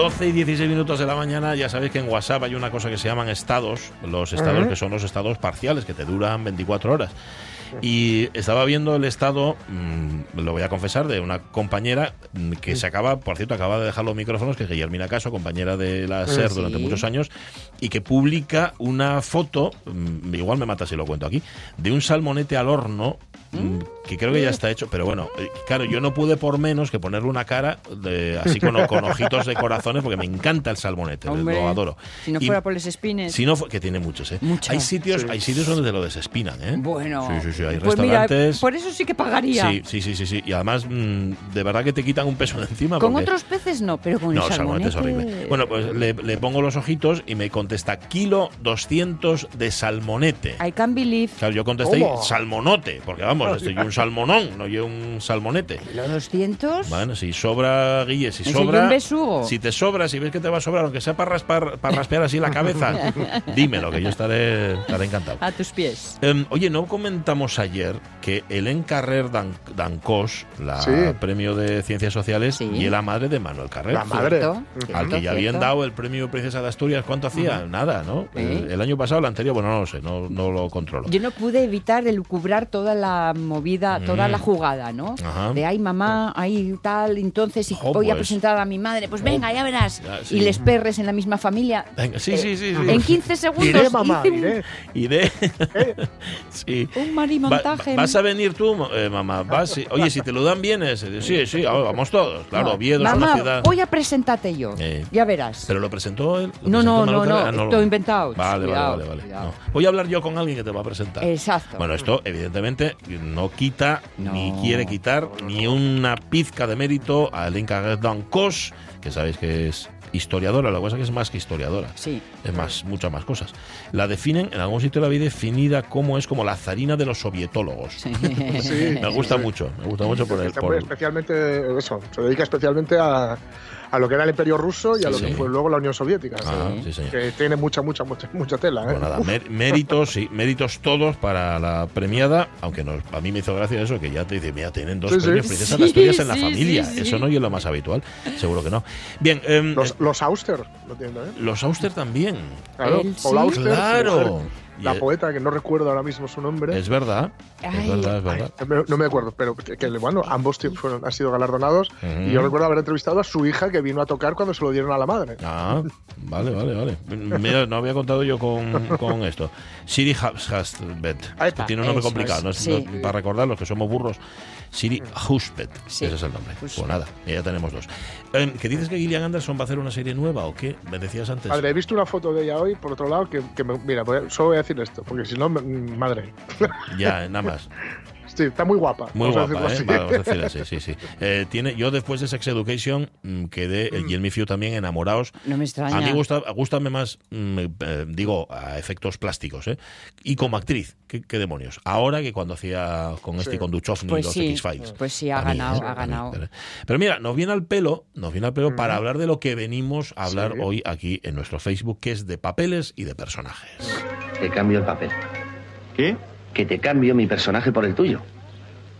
12 y 16 minutos de la mañana, ya sabéis que en WhatsApp hay una cosa que se llaman estados, los estados que son los estados parciales, que te duran 24 horas. Y estaba viendo el estado, mm, lo voy a confesar, de una compañera mm, que se acaba, por cierto, acaba de dejar los micrófonos, que es Guillermina Caso, compañera de la SER durante muchos años, y que publica una foto, mm, igual me mata si lo cuento aquí, de un salmonete al horno. Mm, Que creo que ya está hecho, pero bueno, eh, claro, yo no pude por menos que ponerle una cara de- así con, con ojitos de corazones, porque me encanta el salmonete, Hombre, lo adoro. Si no Y- fuera por los espines. si no fu- que tiene muchos, ¿eh? Muchos. Hay sitios, hay sitios donde te lo desespinan, ¿eh? Bueno. Sí, sí, sí, hay pues mira, restaurantes. por eso sí que pagaría. Sí, sí, sí, sí, sí. Y además, mm, de verdad que te quitan un peso de encima. Con porque- otros peces no, pero con No, el salmonete es horrible. Bueno, pues le, le pongo los ojitos y me contesta kilo 200 de salmonete. I can't believe. Claro, yo contesté ¿Cómo? salmonote, porque vamos, estoy un salmonón, no yo un salmonete. ¿Los 200? Bueno, si sobra, Guille, si sobra. yo un besugo. Si te sobra, si ves que te va a sobrar, aunque sea para raspar, para raspear así la cabeza, dímelo, que yo estaré, estaré encantado. A tus pies. Em, oye, ¿no comentamos ayer que Helen Carrer Dan- Dancos, la Sí. premio de Ciencias Sociales, Sí. y la madre de Manuel Carrer? La madre. Cierto, Al cierto, que ya habían cierto. dado el premio Princesa de Asturias, ¿cuánto hacía? Nada, ¿no? El, el año pasado, el anterior, bueno, no lo sé, no, no lo controlo. Yo no pude evitar elucubrar toda la movida, toda Mm. la jugada, ¿no? Ajá. De ay mamá, ay tal, entonces y Jo, voy a presentar a mi madre, pues venga, ya verás. Ya, sí. Y les perres en la misma familia. Venga, sí, sí, sí. sí. En 15 segundos Iré, mamá, hice un, iré. Y de... ¿Eh? sí. un Va- marimontaje. ¿Vas a venir tú, eh, mamá? ¿Vas? Sí. Oye, si te lo dan bien, es, sí, sí, ah, vamos todos. Claro, No, Oviedo es una ciudad... voy a presentarte yo. Eh. Ya verás. ¿Pero lo presentó él? ¿Lo No, presentó no, Manuel no, no, Ah, todo inventado. Vale, Cuidado, vale, vale. vale. No. Voy a hablar yo con alguien que te va a presentar. Exacto. Bueno, esto evidentemente no quita No. ni quiere quitar ni una pizca de mérito a Lenka Dancos, que sabéis que es historiadora, lo que pasa es que es más que historiadora. Sí. Es más, muchas más cosas. La definen, en algún sitio la vi definida como es como la zarina de los sovietólogos. Sí, Me gusta sí. mucho, me gusta mucho por el... Por- especialmente eso, se dedica especialmente a, a lo que era el Imperio Ruso y a Sí, lo sí. que fue luego la Unión Soviética. Ah, Sí. sí, señor. Que tiene mucha, mucha, mucha, mucha tela. ¿eh? Pues nada, mér- méritos, sí, méritos todos para la premiada, aunque nos, a mí me hizo gracia eso, que ya te dice, mira, tienen dos Sí, sí. premios Princesa Sí, de Asturias en la sí, familia. sí, sí. Eso no es lo más habitual, seguro que no. Bien, em, Los, eh, los Auster lo tienen también. los Auster también. Claro, Paul sí. Auster, Claro. La poeta, que no recuerdo ahora mismo su nombre. Es verdad, es Ay, verdad, es Ay, verdad. no me- no me acuerdo, pero que, que, bueno, ambos fueron, han sido galardonados. Ujú. Y yo recuerdo haber entrevistado a su hija que vino a tocar cuando se lo dieron a la madre. Ah, vale, vale, vale. Mira, no había contado yo con, con esto. Siri está. Tiene un nombre complicado, es, ¿no? Sí. no- para recordar los que somos burros. Siri Husbet. Sí. Ese es el nombre. Pues nada, ya tenemos dos. Em, ¿Que dices que Gillian Anderson va a hacer una serie nueva o qué? Me decías antes. Padre, he visto una foto de ella hoy, por otro lado, que, que me- mira, voy a- solo voy a decir esto, porque si no, me- madre. Ya, nada más. Sí, está muy guapa. Muy vamos a guapa, ¿eh? decirlo Vale, así. vamos a decir así, sí, sí. Eh, tiene, yo después de Sex Education mm, quedé, y el Me Few también, enamorados. No me extraña. A mí gusta, gustame más, mm, eh, digo, a efectos plásticos, ¿eh? Y como actriz, ¿qué, qué demonios? Ahora que cuando hacía con este y Sí. con Duchovny Pues los sí, X-Files. pues sí, ha mí, ganado, ¿eh? ha ganado. pero- mira, nos viene al pelo, nos viene al pelo para hablar de lo que venimos a hablar Sí. hoy aquí en nuestro Facebook, que es de papeles y de personajes. Te cambio el papel. ¿Qué? Que te cambio mi personaje por el tuyo.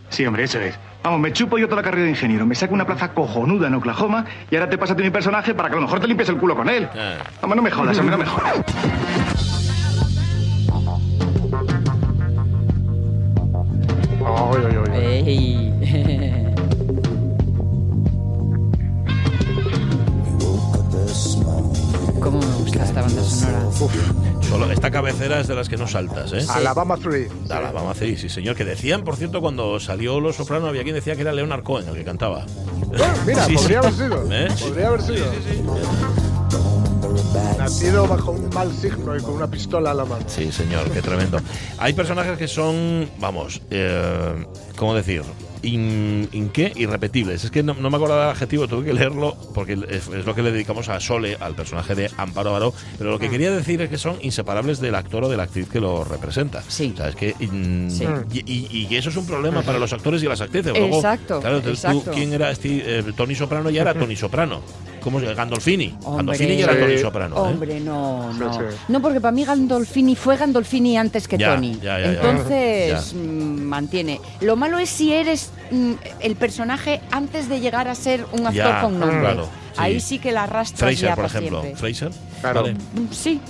Sí, hombre, eso es. Vamos, me chupo yo toda la carrera de ingeniero, me saco una plaza cojonuda en Oklahoma y ahora te pásate mi personaje para que a lo mejor te limpies el culo con él. Ah. Vamos, no me jodas, hombre, no me jodas. Esta cabecera es de las que no saltas, ¿eh? Alabama 3. De Alabama, sí, sí, señor. Que decían, por cierto, cuando salió Los Soprano, había quien decía que era Leonard Cohen el que cantaba. Bueno, mira, Sí, sí. podría haber sido. ¿Eh? Podría haber sido. Nacido bajo un mal signo y con una pistola a la mano. Sí, señor, qué tremendo. Hay personajes que son, vamos, eh, ¿cómo decir? In, in qué? irrepetibles. Es que no, no me acordaba del adjetivo, tuve que leerlo porque es, es lo que le dedicamos a Sole, al personaje de Amparo Baró. Pero lo que quería decir es que son inseparables del actor o de la actriz que lo representa. Sí. O sea, es que. mm, Sí. y, y- y eso es un problema para los actores y las actrices. Luego, Exacto, Claro, tú-. ¿quién era este, eh, Tony Soprano? Ya era Tony Soprano. ¿Cómo se Gandolfini. Hombre. Gandolfini ya era. Tony Soprano. ¿eh? Hombre, no, no. No, porque para mí Gandolfini fue Gandolfini antes que Ya, Tony. ya, ya, ya. Entonces, Ya. mm, mantiene. Lo malo es si eres mm, el personaje antes de llegar a ser un actor Ya, con nombre. claro, sí. Ahí sí que la arrastras Fraser, ya por para ejemplo. siempre. Fraser. Claro. Vale. Mm, Sí.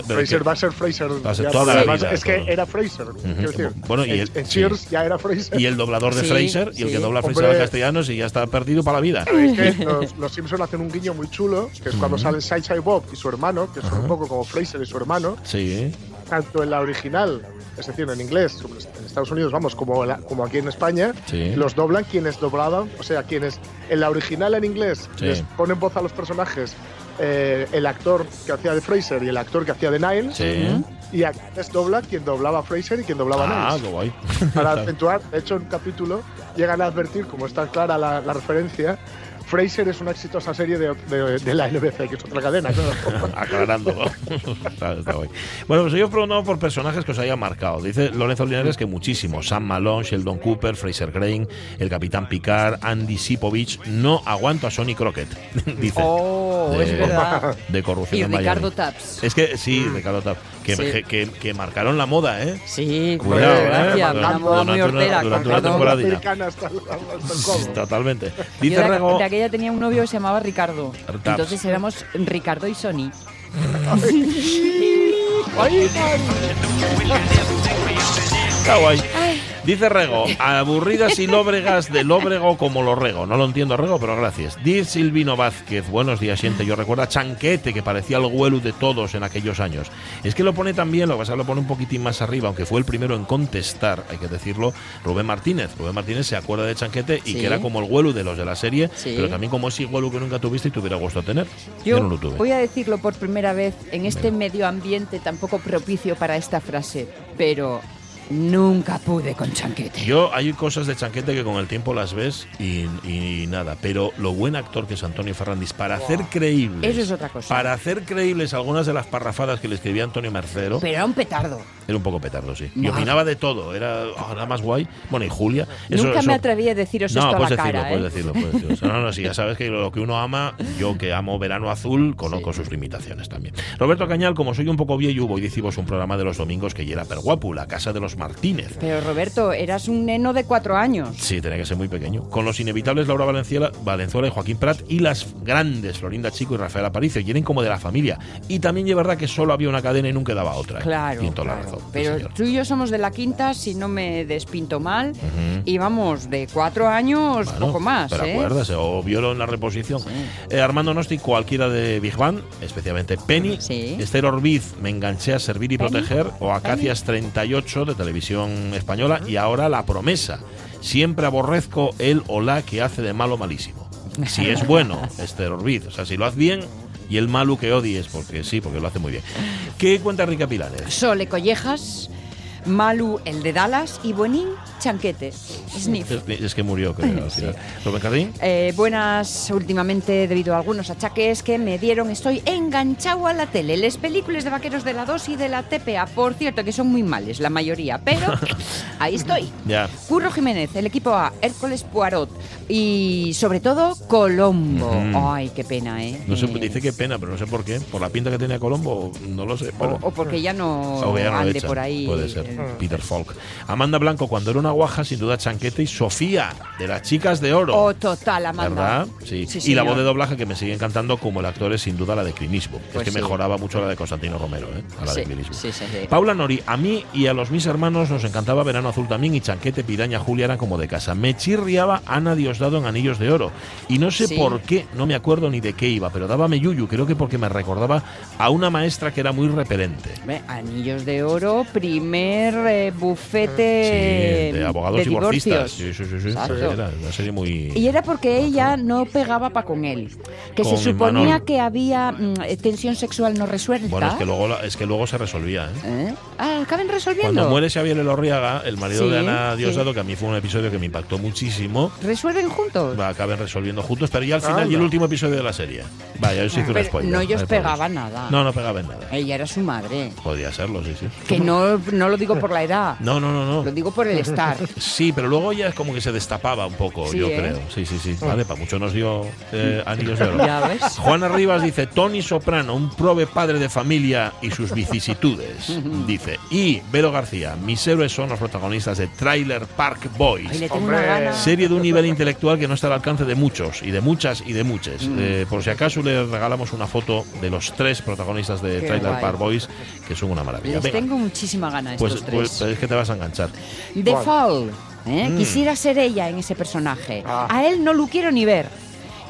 Fraser que- va a ser Fraser. Va a ser ya, toda porque la además vida, Es que era Fraser. quiero decir. Bueno, y en, el- en sí. Cheers ya era Fraser. Y el doblador de Sí, Fraser y el que dobla a Fraser al castellano si ya está perdido para la vida. Es que los, los Simpsons hacen un guiño muy chulo, que es cuando salen Sideshow Bob y su hermano, que son un poco como Fraser y su hermano, Sí. tanto en la original, es decir, en inglés, en Estados Unidos, vamos, como, la- como aquí en España, Sí. los doblan quienes doblaban, o sea, quienes en la original en inglés Sí. les ponen voz a los personajes, eh, el actor que hacía de Fraser y el actor que hacía de Niles, Sí. y aquí les dobla quien doblaba a Fraser y quien doblaba a Ah, Niles. guay. Para acentuar, de hecho, en un capítulo llegan a advertir, como está clara la, la referencia, Fraser es una exitosa serie de, de- de la NBC, que es otra cadena, claro. Aclarando. está, está guay. Bueno, pues yo os preguntado por personajes que os hayan marcado. Dice Lorenzo Linares que muchísimos. Sam Malone, Sheldon Cooper, Fraser Crane, el Capitán Picard, Andy Sipovich. No aguanto a Sonny Crockett. Dice. Oh, es verdad. De corrupción Y en Miami. Ricardo Taps. Es que sí, Ricardo Taps. Que, Sí. que, que- que marcaron la moda, ¿eh? Sí, Cuidado, pues, ¿eh? gracias. Durante- Una moda muy hortera. durante una temporada. Temporadilla. Americana hasta el- hasta el codo. Totalmente. Dice de, Rego. De aquella tenía un novio que se llamaba Ricardo. Taps. Entonces éramos Ricardo y Sony. Ay. Dice Rego, aburridas y lóbregas de lóbrego como lo rego. No lo entiendo, Rego, pero gracias. Dice Silvino Vázquez, buenos días, siente. Yo recuerdo a Chanquete, que parecía el huelu de todos en aquellos años. Es que lo pone también, lo que pasa es que lo pone un poquitín más arriba, aunque fue el primero en contestar, hay que decirlo, Rubén Martínez. Rubén Martínez se acuerda de Chanquete y Sí. que era como el huelu de los de la serie, Sí. pero también como ese huelu que nunca tuviste y te hubiera gustado tener. Yo no lo tuve. voy a decirlo por primera vez en este medio ambiente tan poco propicio para esta frase, pero nunca pude con Chanquete. Yo hay cosas de Chanquete que con el tiempo las ves y, y nada, pero lo buen actor que es Antonio Ferrandis para hacer creíbles, Eso es otra cosa. para hacer creíbles algunas de las parrafadas que le escribía Antonio Mercero, Pero era un petardo. era un poco petardo, sí. Y Madre. opinaba de todo, era ah, era más guay. Bueno, y Julia, eso, Nunca eso- me atreví a deciros no, esto a la puedes decirlo, cara, ¿eh? puedes decirlo, puedes decirlo. O sea, No, no, sí, ya sabes que lo que uno ama, yo que amo Verano Azul, conozco sus limitaciones también. Roberto Cañal, como soy un poco viejo, voy decimos un programa de los domingos que ya era Perguapu, la casa de los Martínez. Pero Roberto, eras un neno de cuatro años. Sí, tenía que ser muy pequeño. Con los inevitables Laura Valenciela, Valenzuela y Joaquín Prat y las grandes Florinda Chico y Rafael Aparicio, y eran como de la familia. Y también es verdad que solo había una cadena y nunca daba otra. ¿eh? Claro, toda la razón, pero tú y yo somos de la quinta, si no me despinto mal, y vamos, de cuatro años, Bueno, poco más, Pero ¿eh? acuérdase, o violo en la reposición. Eh, Armando Nosti, cualquiera de Big Bang, especialmente Penny. Sí. Esther Orbiz, Me enganché a servir y Penny. proteger. O Acacias 38 de televisión española. Y ahora La Promesa. Siempre aborrezco el o la que hace de malo malísimo. Si es bueno, Esther Orbiz. O sea, si lo hace bien. Y el malo que odies, porque sí, porque lo hace muy bien. ¿Qué cuenta Rica Pilares? Sole Collejas, Malu el de Dallas y Buenín Chanquete. Sniff. Es, es que murió, creo, al final. Eh, buenas, últimamente debido a algunos achaques que me dieron, estoy enganchado a la tele. Les películas de vaqueros de la 2 y de la TPA, por cierto, que son muy males, la mayoría, pero ahí estoy. Ya. Curro Jiménez, el equipo A, Hércules Poirot y sobre todo Colombo. Ay, qué pena, ¿eh? No sé, dice qué pena, pero no sé por qué. Por la pinta que tenía Colombo, no lo sé. Bueno. o, o porque ya no, O ya no ande por ahí. Puede ser. Peter Falk. Amanda Blanco, cuando era una guaja, sin duda Chanquete y Sofía, de las chicas de oro. Oh, total, Amanda. ¿Verdad? Sí. Sí, y la voz de doblaje que me sigue encantando como el actor es sin duda la de Clinismo. Pues es que sí. mejoraba mucho la de Constantino Romero, ¿eh? A la de Sí, Clinismo. sí, sí, sí. Paula Nori, a mí y a los mis hermanos nos encantaba Verano Azul también y Chanquete, Piraña, Julia eran como de casa. Me chirriaba Ana Diosdado en Anillos de Oro. Y no sé Sí. por qué, no me acuerdo ni de qué iba, pero dábame yuyu, creo que porque me recordaba a una maestra que era muy repelente. Anillos de Oro, primer primer eh, bufete Sí, de abogados de divorcistas. divorcios. Sí, sí, sí, sí. Era una serie muy. Y era porque ella no pegaba pa' con él. Que Con se suponía que había mm, eh, tensión sexual no resuelta. Bueno, es que luego, la- es que luego se resolvía, ¿eh? ¿Eh? Ah, acaben resolviendo. Cuando muere Xavier Elorriaga, el marido Sí, de Ana sí. Diosdado, que a mí fue un episodio que me impactó muchísimo, ¿Resuelven juntos? va, acaben resolviendo juntos, pero ya al final, Anda. y el último episodio de la serie. Vaya, hice un Pero spoiler. no ellos pegaban nada. No, no pegaban nada. Ella era su madre. Podía serlo, sí, sí. Que no, no lo digo por la edad. No, no, no, Lo no. digo por el estar. Sí, pero luego ya es como que se destapaba un poco, Sí, yo ¿eh? creo. Sí, sí, sí. Vale, para mucho nos dio eh, anillos de oro. Ya ves. Juana Rivas dice, Tony Soprano, un prove padre de familia y sus vicisitudes. Dice, y Vero García, mis héroes son los protagonistas de Trailer Park Boys. Ay, le tengo Hombre. una gana. Serie de un nivel intelectual que no está al alcance de muchos, y de muchas, y de muchas. Mm. Eh, por si acaso le regalamos una foto de los tres protagonistas de Qué Trailer guay. Park Boys, que son una maravilla. Les Venga, tengo muchísima gana a pues, estos pues tres. es que te vas a enganchar. The. Fall. ¿eh? Mm. Quisiera ser ella en ese personaje. Ah. A él no lo quiero ni ver.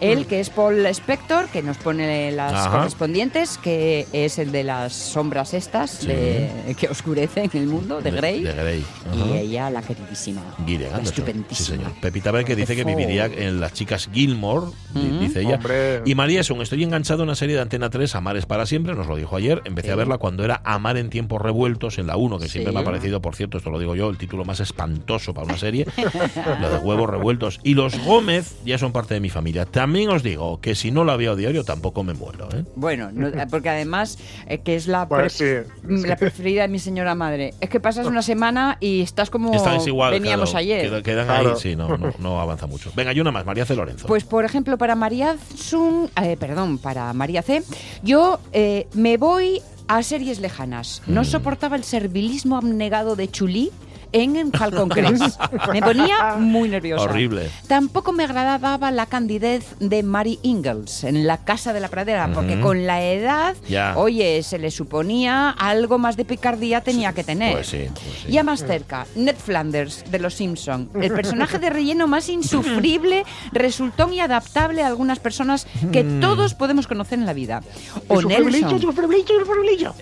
Él, que es Paul Spector, que nos pone las Ajá. correspondientes, que es el de las sombras estas Sí. de- que oscurecen el mundo, de Grey. De, Grey. Y ella, la queridísima. La Anderson. Sí, estupendísima. señor. Pepita que dice que Defoe. viviría en las chicas Gilmore, Ujú. dice ella. Hombre. Y María Son, estoy enganchado a una serie de Antena 3, Amares para siempre, nos lo dijo ayer. Empecé Sí. a verla cuando era Amar en tiempos revueltos en la 1, que siempre me ha parecido, por cierto, esto lo digo yo, el título más espantoso para una serie, lo de huevos revueltos. Y los Gómez ya son parte de mi familia. También os digo que si no la veo a diario tampoco me muero. ¿eh? Bueno, no- porque además, eh, que es la, Bueno, pre- sí, la preferida de mi señora madre, es que pasas una semana y estás como Estáis igual. veníamos claro, ayer. queda- Quedan Claro. ahí, sí, no, no, no avanza mucho. Venga, y una más, María C. Lorenzo. Pues por ejemplo, para María Sun, eh, perdón, para María C, yo eh, me voy a series lejanas. Mm. No soportaba el servilismo abnegado de Chulí en Falcon Crest. Me ponía muy nerviosa. Horrible. Tampoco me agradaba la candidez de Mary Ingalls en La Casa de la Pradera, porque con la edad, Ya. oye, se le suponía algo más de picardía tenía que tener. Pues sí, pues sí. Ya más cerca, Ned Flanders de Los Simpson, el personaje de relleno más insufrible, resultón y adaptable a algunas personas que Mm. todos podemos conocer en la vida. O El Nelson, el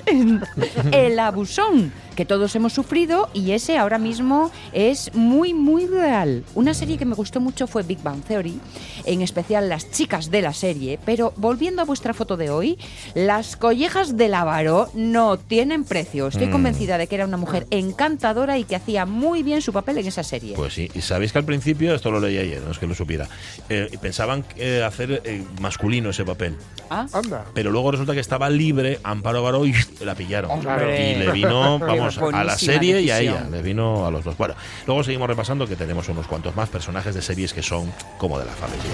el el abusón, que todos hemos sufrido y ese ahora mismo es muy, muy real. Una serie que me gustó mucho fue Big Bang Theory, en especial las chicas de la serie, pero volviendo a vuestra foto de hoy, las collejas de Lavaro no tienen precio. Estoy Mm. convencida de que era una mujer encantadora y que hacía muy bien su papel en esa serie. Pues sí, y sabéis que al principio, esto lo leí ayer, no es que lo supiera, eh, pensaban eh, hacer eh, masculino ese papel, Ah, Anda. pero luego resulta que estaba libre, Amparo Baró y la pillaron. Hombre. Y le vino, vamos, A la serie y a ella, le vino a los dos. Bueno, luego seguimos repasando que tenemos unos cuantos más personajes de series que son como de la familia.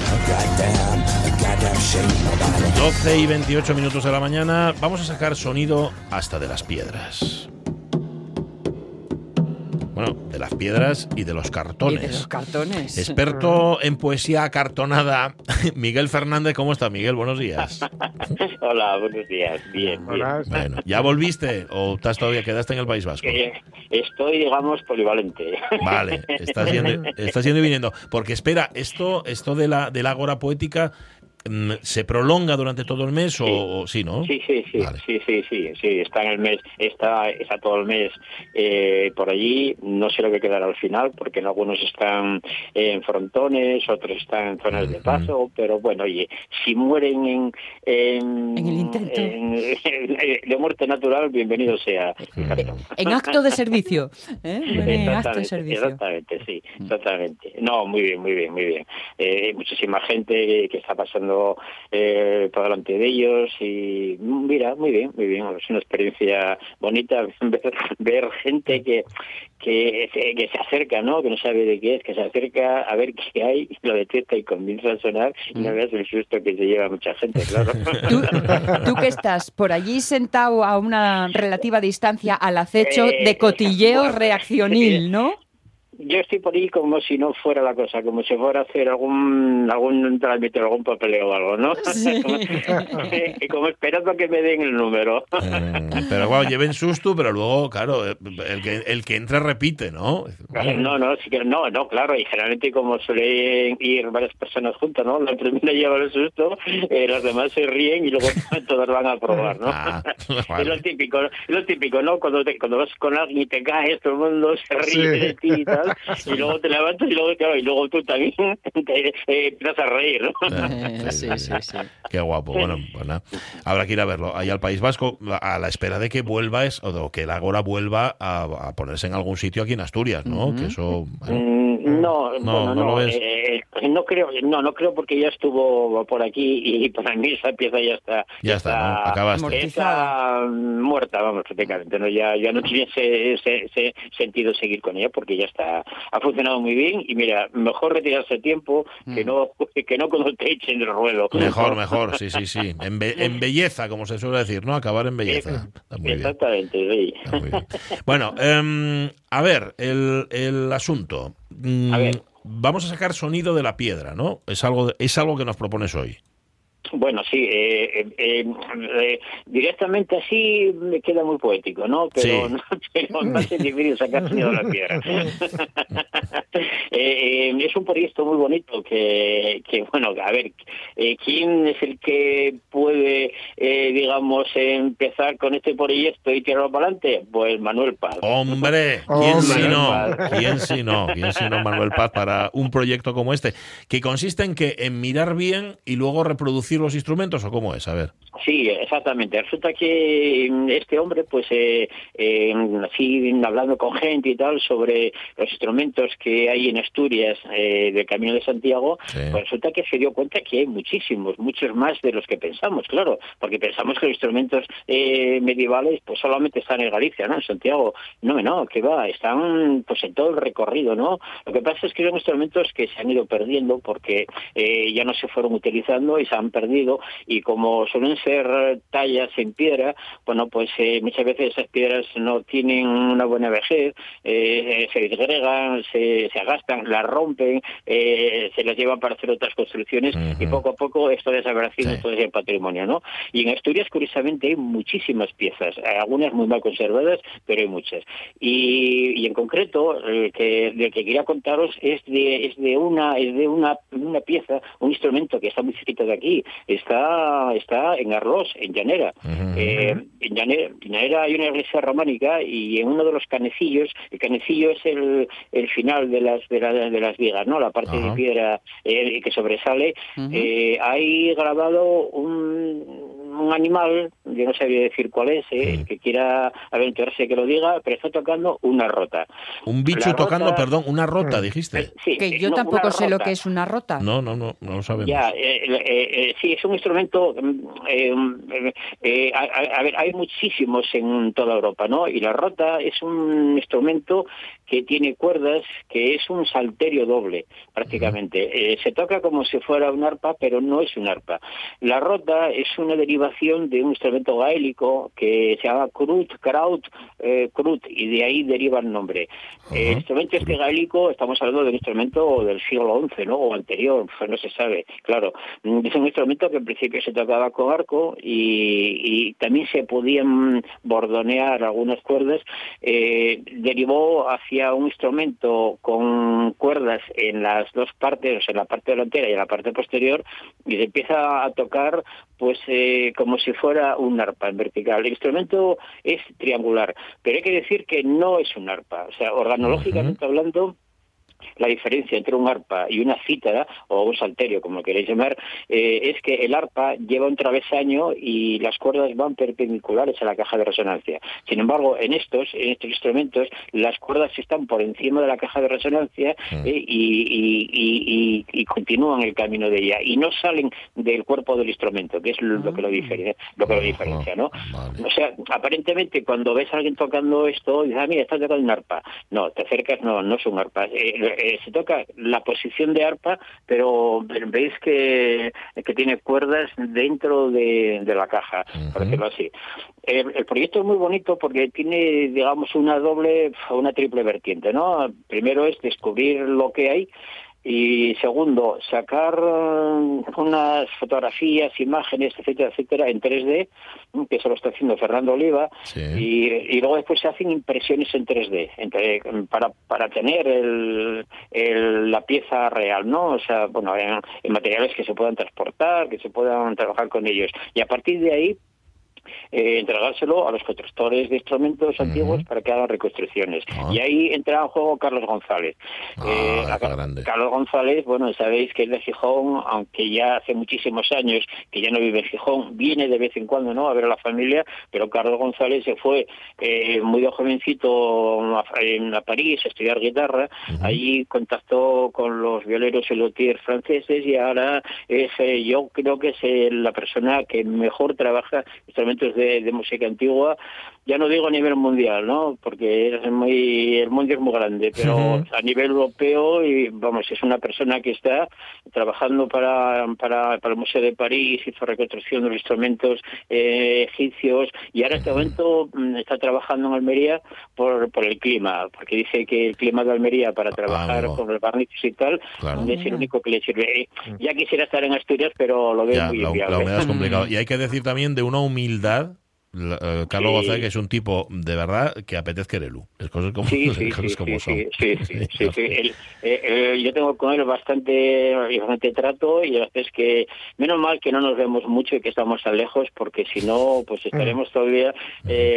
12 y 28 minutos de la mañana, vamos a sacar sonido hasta de las piedras. Bueno, de las piedras y de los y cartones. de los cartones. Experto en poesía acartonada, Miguel Fernández, ¿cómo está Miguel? Buenos días. Hola, buenos días. Bien. Bueno, ¿ya volviste o estás todavía quedaste en el País Vasco? Eh, Estoy, digamos, polivalente. Vale, estás yendo, estás yendo y viniendo. Porque espera, esto, esto de la, de la agora poética se prolonga durante todo el mes o, o sí, ¿no? Sí, sí, sí, Vale. sí, sí, sí, sí, está en el mes, está, está todo el mes eh, por allí, no sé lo que quedará al final, porque en algunos están en frontones, otros están en zonas de paso, pero bueno, oye, si mueren en, en, En el intento. en- de muerte natural, bienvenido sea. Mm. En acto de servicio. ¿eh? En acto de Exactamente, servicio. exactamente, sí, exactamente. No, muy bien, muy bien, muy bien. Eh, muchísima gente que está pasando eh, por delante de ellos y mira, muy bien, muy bien. Es una experiencia bonita ver, ver gente que, que, se- que se acerca, ¿no? Que no sabe de qué es, que se acerca a ver qué hay, lo detecta y comienza a sonar y no veas el susto que se lleva mucha gente, claro. Tú, tú que estás por allí sentado a una relativa distancia al acecho Eh, de cotilleo bueno, reaccionil, ¿no? Yo estoy por ahí como si no fuera la cosa, como si fuera a hacer algún algún trámite, algún papeleo o algo, ¿no? y como esperando a que me den el número. Eh, pero bueno, lleven susto, pero luego, claro, eh, el que, el que entra repite, ¿no? No, no, sí que, no, no, claro, y generalmente como suelen ir varias personas juntas, ¿no? La primera lleva el susto, eh, los demás se ríen y luego todos van a probar, ¿no? Ah, Es lo típico, es lo típico, ¿no? Cuando, te- cuando vas con alguien y te caes, todo el mundo se ríe Sí. de ti y tal, y luego te levantas y luego, claro, y luego tú también te, eh, empiezas a reír, ¿no? Eh, sí, sí, sí. Qué guapo. Bueno, pues nada. Habrá que ir a verlo. Ahí al País Vasco, a la espera de que vuelva, es, o que el Ágora vuelva a, a ponerse en algún sitio aquí en Asturias, ¿no? Que eso. bueno, Mm, No, No, bueno, no no, lo ves. eh, no creo, no, no creo porque ya estuvo por aquí y para mí esa pieza ya está, Ya está, ¿no? Acabaste. está muerta, vamos, prácticamente, no, ya, ya no tiene ese, ese- ese sentido seguir con ella porque ya está, ha funcionado muy bien y mira, mejor retirarse a tiempo que no, que no cuando te echen del ruedo. Mejor, mejor, sí, sí, sí. En, be- en belleza, como se suele decir, ¿no? Acabar en belleza. Está muy bien. Exactamente, sí. Está muy bien. Bueno, em, a ver, el, el asunto. Mm, A ver. Vamos a sacar sonido de la piedra, ¿no? Es algo, es algo que nos propones hoy. Bueno, sí, eh, eh, eh, eh, directamente así me queda muy poético, ¿no? Pero, Sí. no, pero me hace difícil sacar sonido de la piedra. Eh, eh, es un proyecto muy bonito que, que bueno, a ver, eh, ¿quién es el que puede, eh, digamos, empezar con este proyecto y tirarlo para adelante? Pues Manuel Paz. Hombre, ¿quién si no? ¿Quién si no? ¿Quién si no, Manuel Paz, para un proyecto como este? Que consiste en que en mirar bien y luego reproducir los instrumentos, ¿o cómo es? A ver. Sí, exactamente. Resulta que mm, este hombre, pues, eh, eh, así hablando con gente y tal sobre los instrumentos que hay en Asturias eh, del Camino de Santiago, Sí. pues resulta que se dio cuenta que hay muchísimos, muchos más de los que pensamos, claro, porque pensamos que los instrumentos eh, medievales, pues, solamente están en Galicia, ¿no? En Santiago. No, no, que va, están, pues, en todo el recorrido, ¿no? Lo que pasa es que son instrumentos que se han ido perdiendo porque eh, ya no se fueron utilizando y se han perdido y como suelen ser tallas en piedra, bueno, pues eh, muchas veces esas piedras no tienen una buena vejez, eh, se disgregan, se, se agastan, las rompen, eh, se las llevan para hacer otras construcciones y poco a poco esto desaparecido Sí. todo ese patrimonio, ¿no? Y en Asturias, curiosamente, hay muchísimas piezas, algunas muy mal conservadas, pero hay muchas. Y, y en concreto, el que, que quería contaros es de, es de una, es de una, una pieza, un instrumento que está muy cerquita de aquí, está, está en Arlos, en Llanera. Eh, en Llanera, hay una iglesia románica y en uno de los canecillos, el canecillo es el, el final de las, de, la- de las vigas, ¿no? La parte de piedra eh, que sobresale. Eh, hay grabado un, un animal, yo no sabría decir cuál es, eh, el que quiera aventurarse que lo diga, pero está tocando una rota. Un bicho La tocando, rota- perdón, una rota, dijiste. Sí, Que eh, yo no, tampoco sé lo que es una rota. No, no, no, no lo sabemos. Ya, eh, eh, eh, sí, es un instrumento. mm, eh, eh, eh, a, ver, hay muchísimos en toda Europa, ¿no? Y la rota es un instrumento que tiene cuerdas, que es un salterio doble, prácticamente. Eh, se toca como si fuera un arpa, pero no es un arpa. La rota es una derivación de un instrumento gaélico que se llama crut, kraut, eh, crut, y de ahí deriva el nombre. Eh, el instrumento este gaélico, estamos hablando de un instrumento del siglo XI, ¿no? O anterior, pues no se sabe, claro. Mm, Es un instrumento que en principio se tocaba con arco y, y también se podían bordonear algunas cuerdas. Eh, derivó hacia un instrumento con cuerdas en las dos partes, o sea, en la parte delantera y en la parte posterior, y se empieza a tocar pues eh, como si fuera un arpa en vertical. El instrumento es triangular, pero hay que decir que no es un arpa. O sea, organológicamente hablando, la diferencia entre un arpa y una cítara, o un salterio, como queréis llamar, eh, es que el arpa lleva un travesaño y las cuerdas van perpendiculares a la caja de resonancia. Sin embargo, en estos, en estos instrumentos, las cuerdas están por encima de la caja de resonancia eh, y, y- y- y- y continúan el camino de ella y no salen del cuerpo del instrumento, que es lo que lo diferencia, lo que lo diferencia, ¿no? Vale. O sea, aparentemente cuando ves a alguien tocando esto, dices, ah, mira, está tocando un arpa. No, te acercas, no, no es un arpa. Eh, eh, se toca la posición de arpa, pero veis que, que tiene cuerdas dentro de, de la caja, por decirlo así. El, el proyecto es muy bonito porque tiene, digamos, una doble, una triple vertiente, ¿no? Primero es descubrir lo que hay y segundo, sacar eh, unas fotografías, imágenes, etcétera, etcétera, en 3D, que se lo está haciendo Fernando Oliva, Sí. y, y luego después se hacen impresiones en 3D, entre- para, para tener el, el- la pieza real, ¿no? O sea, bueno, en, en materiales que se puedan transportar, que se puedan trabajar con ellos. Y a partir de ahí, eh, entregárselo a los constructores de instrumentos antiguos para que hagan reconstrucciones. Ah. Y ahí entra en juego Carlos González. Eh, Ah, a- grande. Carlos González, bueno, sabéis que es de Gijón, aunque ya hace muchísimos años que ya no vive en Gijón, viene de vez en cuando, ¿no?, a ver a la familia, pero Carlos González se fue eh, muy de jovencito a, París a estudiar guitarra, allí contactó con los violeros y luthiers franceses y ahora es, eh, yo creo que es eh, la persona que mejor trabaja instrumentos de, música antigua, ya no digo a nivel mundial, ¿no?, porque es muy, el mundo es muy grande, pero a nivel europeo y vamos es una persona que está trabajando para para, para el Museo de París hizo reconstrucción de los instrumentos eh, egipcios y ahora en este momento mm, está trabajando en Almería por, por el clima porque dice que el clima de Almería para trabajar amigo. con el barniz y tal Claro. es el único que le sirve Eh, ya quisiera estar en Asturias pero lo veo Ya, muy la, la inviable humedad es complicado. Y hay que decir también de una humildad. La- eh, Carlos Sí. González, que es un tipo de verdad que apetezca Erelu. Es cosas como, Sí, sí, cosas como son. sí, sí, sí. Él, eh, eh, yo tengo con él bastante, bastante trato y la verdad es que menos mal que no nos vemos mucho y que estamos tan lejos porque si no, pues estaremos todavía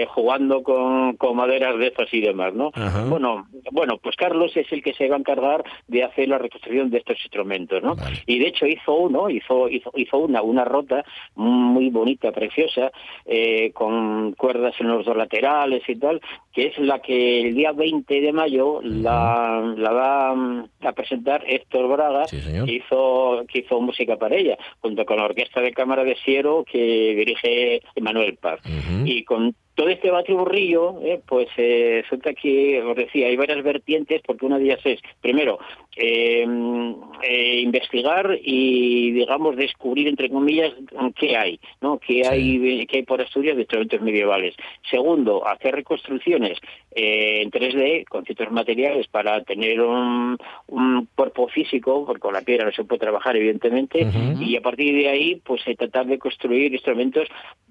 jugando con, con maderas de estas y demás, ¿no? Ajá. Bueno, bueno, pues Carlos es el que se va a encargar de hacer la reconstrucción de estos instrumentos, ¿no? Vale. Y de hecho hizo uno, hizo, hizo, hizo una, una rota muy bonita, preciosa, eh, con cuerdas en los dos laterales y tal, que es la que el día 20 de mayo la, la va a presentar Héctor Braga, Sí, que hizo, que hizo música para ella, junto con la Orquesta de Cámara de Siero que dirige Emanuel Paz. Y con todo este batiburrillo, eh, pues eh, resulta que, os decía, hay varias vertientes, porque una de ellas es, primero, eh, eh, investigar y, digamos, descubrir, entre comillas, qué hay, ¿no? Qué, hay, qué hay por estudios de instrumentos medievales. Segundo, hacer reconstrucciones eh, en 3D con ciertos materiales para tener un, un cuerpo físico, porque con la piedra no se puede trabajar, evidentemente, y a partir de ahí, pues eh, tratar de construir instrumentos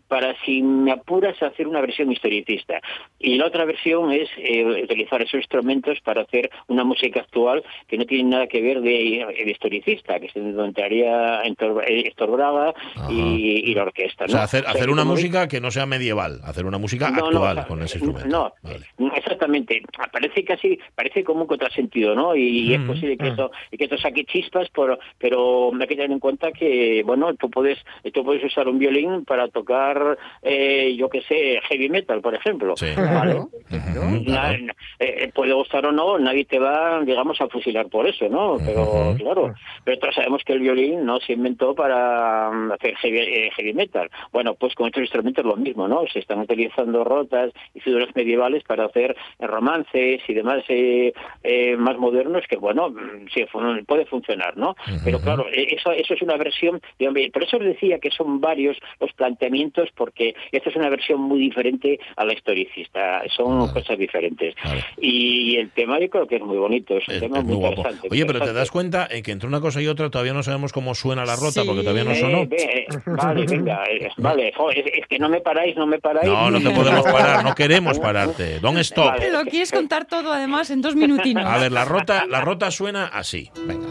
para, si me apuras, hacer una versión historicista. Y la otra versión es eh, utilizar esos instrumentos para hacer una música actual que no tiene nada que ver de, de historicista, que se entraría en Tor- eh, Héctor Braga y, y la orquesta. O ¿no? sea, hacer, O sea, hacer que una música que no sea medieval, hacer una música no, actual con ese instrumento. No, Vale. exactamente. Parece casi, parece como un contrasentido, ¿no? Y es Mm, posible que esto, que esto saque chispas, pero, pero hay que tener en cuenta que, bueno, tú puedes, tú puedes usar un violín para tocar, eh, yo qué sé, heavy metal, por ejemplo. Sí. ¿vale? Ujú, Na- claro. na- eh, puede gustar o no, nadie te va, digamos, a fusilar por eso, ¿no? Pero, claro, pero todos sabemos que el violín no se inventó para mm, hacer heavy, eh, heavy metal. Bueno, pues con estos instrumentos lo mismo, ¿no? Se están utilizando rotas y figuras medievales para hacer eh, romances y demás eh, eh, más modernos que, bueno, mm, sí, puede funcionar, ¿no? Pero claro, eh, eso, eso es una versión, digamos, por eso os decía que son varios los planteamientos, porque esta es una versión muy diferente a la historicista, son Vale. cosas diferentes. Vale. Y el tema yo creo que es muy bonito, es un Es, tema es muy guapo. interesante. Oye, pero te das cuenta en que entre una cosa y otra todavía no sabemos cómo suena la rota, Sí. porque todavía no Eh, sonó. eh, vale, venga, eh, vale, jo, es, es que no me paráis, no me paráis. No, no te podemos parar, no queremos pararte. Don't stop. Vale. Pero quieres contar todo además en dos minutinos. A ver, la rota, la rota suena así. Venga.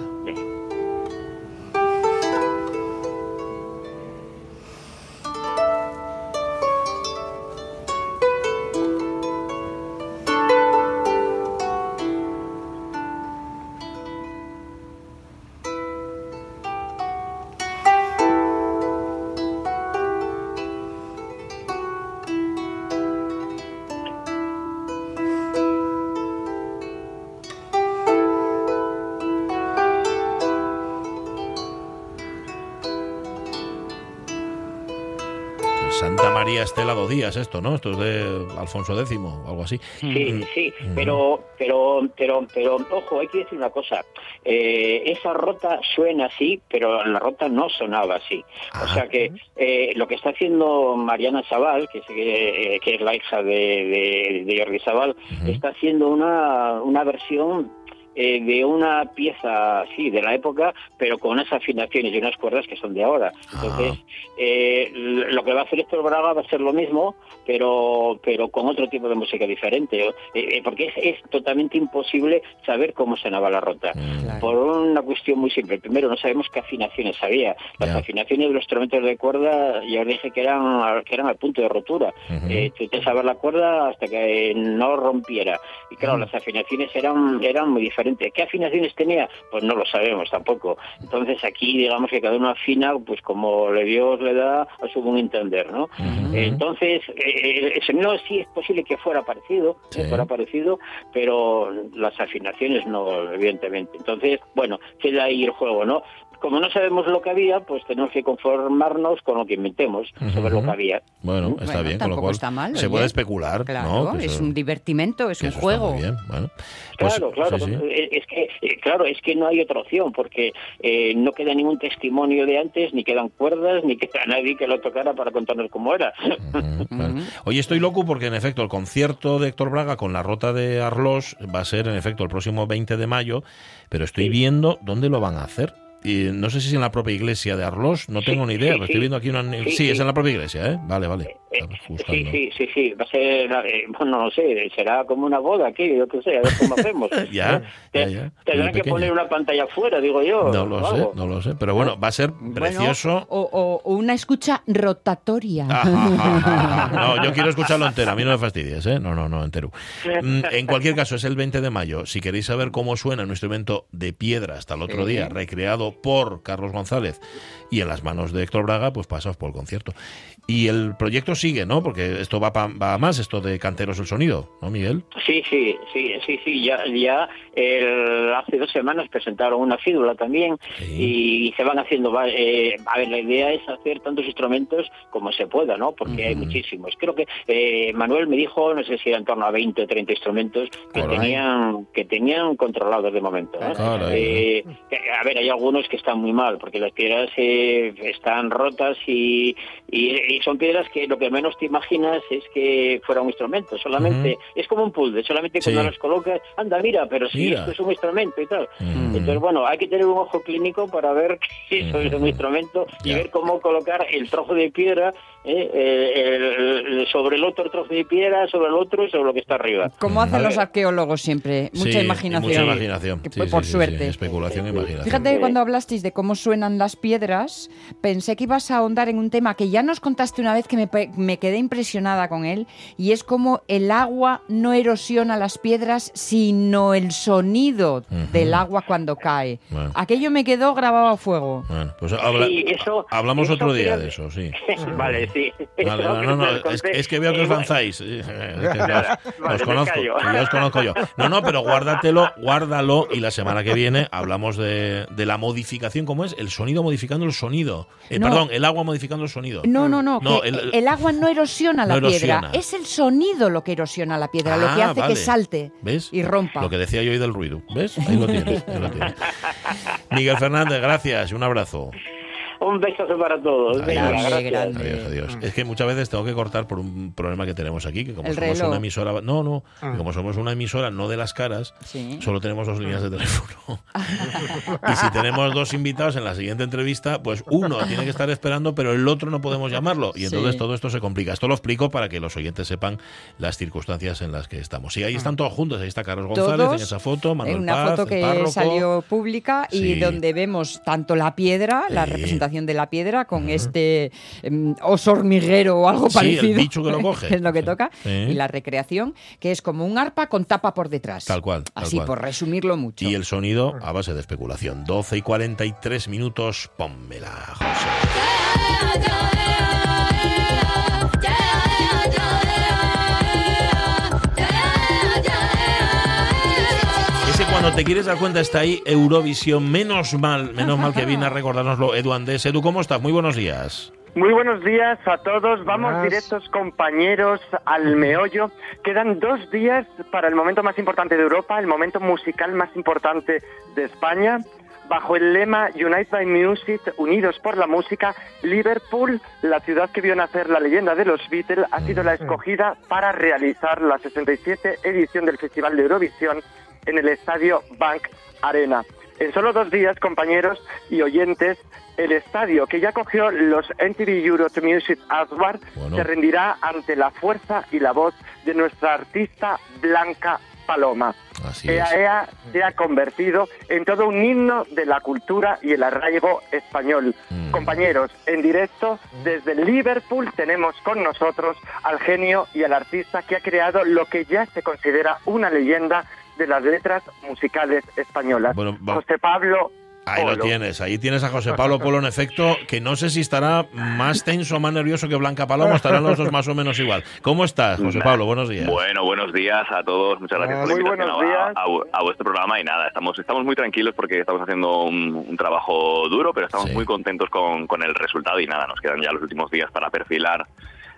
Estela dos días esto, ¿no? Esto es de Alfonso X o algo así. Sí, sí, pero, pero, pero, pero, ojo, hay que decir una cosa. Eh, esa rota suena así, pero la rota no sonaba así. O Ah. sea que eh, lo que está haciendo Mariana que es, eh, que es la hija de, de, de Jordi Sabal, está haciendo una, una versión eh, de una pieza, sí, de la época, pero con unas afinaciones y unas cuerdas que son de ahora. Entonces, eh, lo que va a hacer Héctor Braga va a ser lo mismo, pero pero con otro tipo de música diferente, eh, eh, porque es, es totalmente imposible saber cómo sonaba la rota. Claro. Por una cuestión muy simple. Primero, no sabemos qué afinaciones había. Las afinaciones de los instrumentos de cuerda, ya os dije que eran, al- que eran al punto de rotura. Ujú. Eh, tú te sabes la cuerda hasta que no rompiera. Y claro, las afinaciones eran, eran muy diferentes. ¿Qué afinaciones tenía? Pues no lo sabemos tampoco. Entonces aquí, digamos que cada uno afina pues como le Dios le da a su buen entender, ¿no? Entonces, eh, el sonido sí es posible que fuera parecido, Sí. que fuera parecido, pero las afinaciones no, evidentemente. Entonces, bueno, queda ahí el juego, ¿no? Como no sabemos lo que había, pues tenemos que conformarnos con lo que inventemos sobre lo que había. Bueno, está Bueno, bien, con lo cual está mal, se oye. puede especular, Claro, ¿no? Que es eso- un divertimento, es que un juego. muy bien, bueno. Pues, Claro, claro, sí, sí. eh, es que eh, claro, es que no hay otra opción porque eh, no queda ningún testimonio de antes, ni quedan cuerdas, ni queda nadie que lo tocara para contarnos cómo era. Vale. Oye, estoy loco porque en efecto el concierto de Héctor Braga con la rota de Arlos va a ser en efecto el próximo 20 de mayo, pero estoy viendo dónde lo van a hacer. Y no sé si es en la propia iglesia de Arlos, no Sí, tengo ni idea, sí, pero estoy viendo aquí una... Sí, es en la propia iglesia, ¿eh? Vale, vale. Eh, Sí, sí, sí, sí, va a ser, eh, bueno, no sé, será como una boda aquí, yo qué sé, a ver cómo hacemos. Ya, Te- ya, ya. Tendrán que poner una pantalla afuera, digo yo. No lo sé, no lo sé. Pero bueno, va a ser precioso. o, o- o una escucha rotatoria. Ah. No, yo quiero escucharlo entero, a mí no me fastidies, ¿eh? No, no, no, entero. Mm, En cualquier caso, es el 20 de mayo. Si queréis saber cómo suena un instrumento de piedra hasta el otro Sí. día, recreado por Carlos González y en las manos de Héctor Braga, pues pasaos por el concierto. Y el proyecto sigue, ¿no? Porque esto va, pa- va a más, esto de Canteros el Sonido, ¿no, Miguel? Sí, sí, sí, sí, sí, ya, ya el- hace dos semanas presentaron una fídula también Sí. y se van haciendo, eh, a ver, la idea es hacer tantos instrumentos como se pueda, ¿no? Porque hay muchísimos. Creo que eh, Manuel me dijo, no sé si era en torno a 20 o 30 instrumentos que Caray. tenían que tenían controlados de momento. Eh, que, a ver, hay algunos que están muy mal porque las piedras eh, están rotas y, y- y son piedras que lo que menos te imaginas es que fuera un instrumento. Solamente es como un puzzle, solamente cuando Sí. las colocas, anda, mira, pero si Mira. esto es un instrumento y tal. Entonces, bueno, hay que tener un ojo clínico para ver que eso es un instrumento y ver cómo colocar el trozo de piedra eh, eh, el- el- sobre el otro trozo de piedra, sobre el otro y sobre lo que está arriba. Como hacen los arqueólogos siempre. Mucha Sí, imaginación. Mucha imaginación. Que Sí, por sí, sí, sí, suerte. Especulación e imaginación. Fíjate que cuando hablasteis de cómo suenan las piedras, pensé que ibas a ahondar en un tema que ya nos contaste una vez que me, pe- me quedé impresionada con él, y es como el agua no erosiona las piedras, sino el sonido del agua cuando cae. Bueno. Aquello me quedó grabado a fuego. Bueno, pues habla- Sí, eso- hablamos eso otro día de eso, sí. vale, sí. Vale, no, no, no, es, es que veo que os lanzáis. es que os, Vale, os me conozco, callo. que ya os conozco yo. No, no, pero guárdatelo, guárdalo y la semana que viene hablamos de, de la modificación, ¿cómo es? El sonido modificando el sonido. Eh, No. Perdón, el agua modificando el sonido. No, no, no, No, que el- el, agua no erosiona la erosiona. piedra, es el sonido lo que erosiona la piedra, lo que Ah, hace vale. que salte ¿Ves? y rompa. Lo que decía yo hoy del ruido. ¿Ves? Ahí lo tienes. ahí lo tienes. Miguel Fernández, gracias y un abrazo. Un besazo para todos. Venga, Adiós. gracias. grande. Adiós, adiós. Es que muchas veces tengo que cortar por un problema que tenemos aquí, que como El somos reloj. una emisora, no, no, que como somos una emisora no de las caras, Sí. solo tenemos dos líneas de teléfono. y si tenemos dos invitados en la siguiente entrevista, pues uno tiene que estar esperando, pero el otro no podemos llamarlo. Y entonces Sí. todo esto se complica. Esto lo explico para que los oyentes sepan las circunstancias en las que estamos. Y ahí están todos juntos, ahí está Carlos González Todos en esa foto, en Manuel una Paz, foto que salió pública y Sí. donde vemos tanto la piedra, la Sí. Representación de la piedra, con este oso hormiguero o algo Sí, el parecido. bicho que lo coge. es lo que toca. Sí. Y la recreación, que es como un arpa con tapa por detrás. Tal cual, tal Así, cual. por resumirlo mucho. Y el sonido a base de especulación. 12 y 43 minutos, pónmela, José. Cuando te quieres dar cuenta está ahí Eurovisión. Menos mal, menos mal que viene a recordárnoslo Edu Andés. Edu, ¿cómo estás? Muy buenos días. Muy buenos días a todos. Vamos Buenas. directos, compañeros, al meollo. Quedan dos días para el momento más importante de Europa, el momento musical más importante de España. Bajo el lema Unite by Music, Unidos por la Música, Liverpool, la ciudad que vio nacer la leyenda de los Beatles, ha sido la escogida para realizar la 67 edición del Festival de Eurovisión en el estadio Bank Arena. En solo dos días, compañeros y oyentes, el estadio que ya cogió los MTV Europe Music Bueno. se rendirá ante la fuerza y la voz de nuestra artista Blanca Paloma. Así es. EAEA se ha convertido en todo un himno de la cultura y el arraigo español. Mm. Compañeros, en directo desde Liverpool tenemos con nosotros al genio y al artista que ha creado lo que ya se considera una leyenda de las letras musicales españolas. Bueno, José Pablo Ahí lo tienes, ahí tienes a José Pablo Polo en efecto, que no sé si estará más tenso o más nervioso que Blanca Paloma, estarán los dos más o menos igual. ¿Cómo estás, José Pablo? Buenos días. Bueno, buenos días a todos. Muchas gracias por la invitación a, días. a vu- a vuestro programa y nada, estamos estamos muy tranquilos porque estamos haciendo un, un trabajo duro, pero estamos Sí. muy contentos con, con el resultado y nada, nos quedan ya los últimos días para perfilar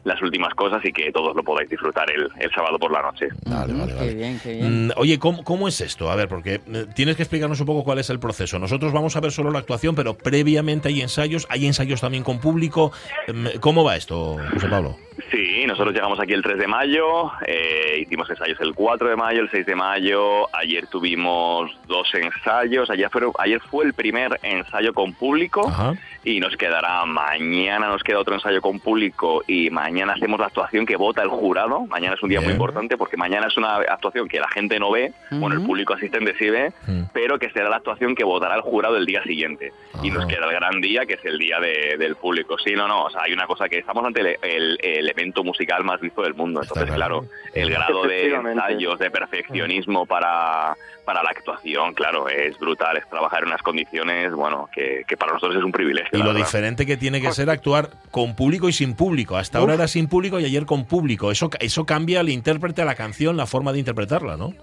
las últimas cosas y que todos lo podáis disfrutar el, el sábado por la noche. Vale, vale, Qué vale. bien, qué bien. Mm, Oye, ¿cómo, cómo es esto? A ver, porque eh, tienes que explicarnos un poco cuál es el proceso. Nosotros vamos a ver solo la actuación, pero previamente hay ensayos, hay ensayos también con público. Em, ¿Cómo va esto, José Pablo? Sí, nosotros llegamos aquí el 3 de mayo, eh, hicimos ensayos el 4 de mayo, el 6 de mayo, ayer tuvimos dos ensayos, ayer fue, ayer fue el primer ensayo con público Ajá. y nos quedará mañana, nos queda otro ensayo con público y mañana hacemos la actuación que vota el jurado, mañana es un día muy importante porque mañana es una actuación que la gente no ve, bueno, el público asistente sí ve, Mm. pero que será la actuación que votará el jurado el día siguiente. Y nos queda el gran día, que es el día de- del público. Sí, no, no, o sea, hay una cosa que estamos ante el, el- el evento musical más visto del mundo. Entonces, claro. claro, el grado de ensayos, de perfeccionismo para, para la actuación, claro, es brutal. Es trabajar en unas condiciones, bueno, que, que para nosotros es un privilegio. Y lo verdad. diferente que tiene que ser actuar con público y sin público. Hasta ahora era sin público y ayer con público. Eso, eso cambia al intérprete, a la canción, la forma de interpretarla, ¿no?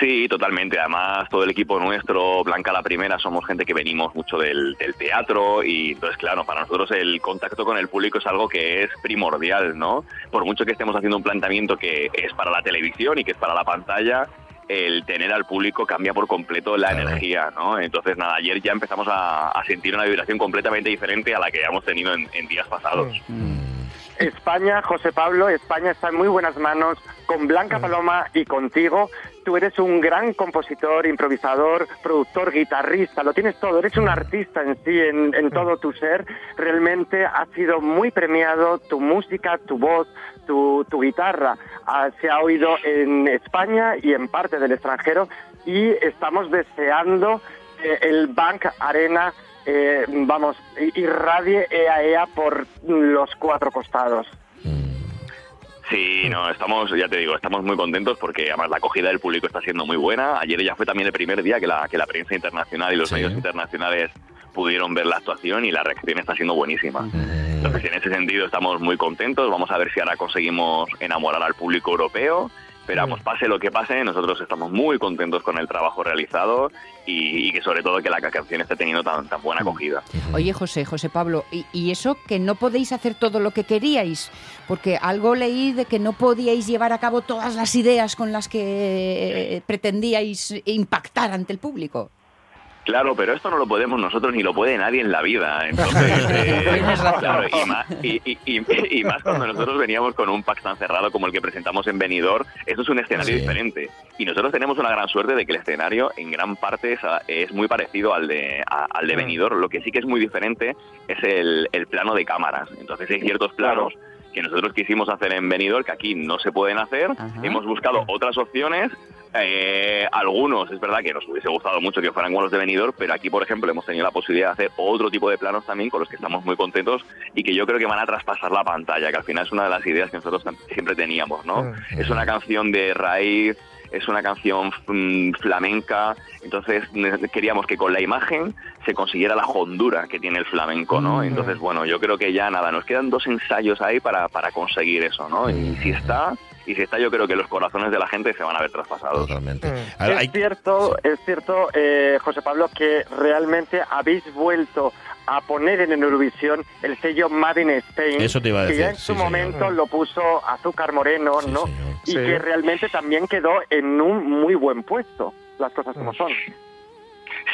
Sí, totalmente. Además, todo el equipo nuestro, Blanca la Primera, somos gente que venimos mucho del, del teatro y entonces, claro, para nosotros el contacto con el público es algo que es primordial, ¿no? Por mucho que estemos haciendo un planteamiento que es para la televisión y que es para la pantalla, el tener al público cambia por completo la Claro. energía, ¿no? Entonces, nada, ayer ya empezamos a, a sentir una vibración completamente diferente a la que hemos tenido en, en días pasados. España, José Pablo, España está en muy buenas manos con Blanca Paloma y contigo. Tú eres un gran compositor, improvisador, productor, guitarrista, lo tienes todo, eres un artista en sí, en, en todo tu ser. Realmente has sido muy premiado, tu música, tu voz, tu, tu guitarra ah, se ha oído en España y en parte del extranjero y estamos deseando que el Bank Arena eh, vamos, irradie EAEA por los cuatro costados. Sí, no, estamos, ya te digo, estamos muy contentos porque además la acogida del público está siendo muy buena. Ayer ya fue también el primer día que la, que la prensa internacional y los Sí. medios internacionales pudieron ver la actuación y la reacción está siendo buenísima. Entonces, en ese sentido estamos muy contentos. Vamos a ver si ahora conseguimos enamorar al público europeo. Pero vamos, pase lo que pase, nosotros estamos muy contentos con el trabajo realizado y, y que sobre todo que la canción esté teniendo tan, tan buena acogida. Oye, José, José Pablo, ¿y, y eso que no podéis hacer todo lo que queríais? Porque algo leí de que no podíais llevar a cabo todas las ideas con las que eh, pretendíais impactar ante el público. Claro, pero esto no lo podemos nosotros ni lo puede nadie en la vida. Entonces, eh, claro, y, más, y, y- y- y más cuando nosotros veníamos con un pack tan cerrado como el que presentamos en Benidorm, esto es un escenario Sí. diferente. Y nosotros tenemos una gran suerte de que el escenario en gran parte es, muy parecido al de, a- al de Benidorm. Lo que sí que es muy diferente es el, el plano de cámaras. Entonces hay ciertos planos que nosotros quisimos hacer en Benidorm que aquí no se pueden hacer. Ajá. Hemos buscado otras opciones eh, algunos, es verdad que nos hubiese gustado mucho que fueran con los de Benidorm, pero aquí, por ejemplo, hemos tenido la posibilidad de hacer otro tipo de planos también con los que estamos muy contentos y que yo creo que van a traspasar la pantalla, que al final es una de las ideas que nosotros siempre teníamos, ¿no? Es una canción de raíz, es una canción mm, flamenca, entonces queríamos que con la imagen se consiguiera la hondura que tiene el flamenco, ¿no? Entonces, bueno, yo creo que ya nada, nos quedan dos ensayos ahí para, para conseguir eso, ¿no? Y si está, y si está, yo creo que los corazones de la gente se van a ver traspasados. Totalmente. A ver, Es hay- cierto, es cierto, eh, José Pablo, que realmente habéis vuelto a poner en Eurovisión el sello Made in Spain, Eso te iba a que ya decir, en sí, su señor. momento lo puso Azúcar Moreno, Sí, ¿no? señor. Y Sí. que realmente también quedó en un muy buen puesto, las cosas como son.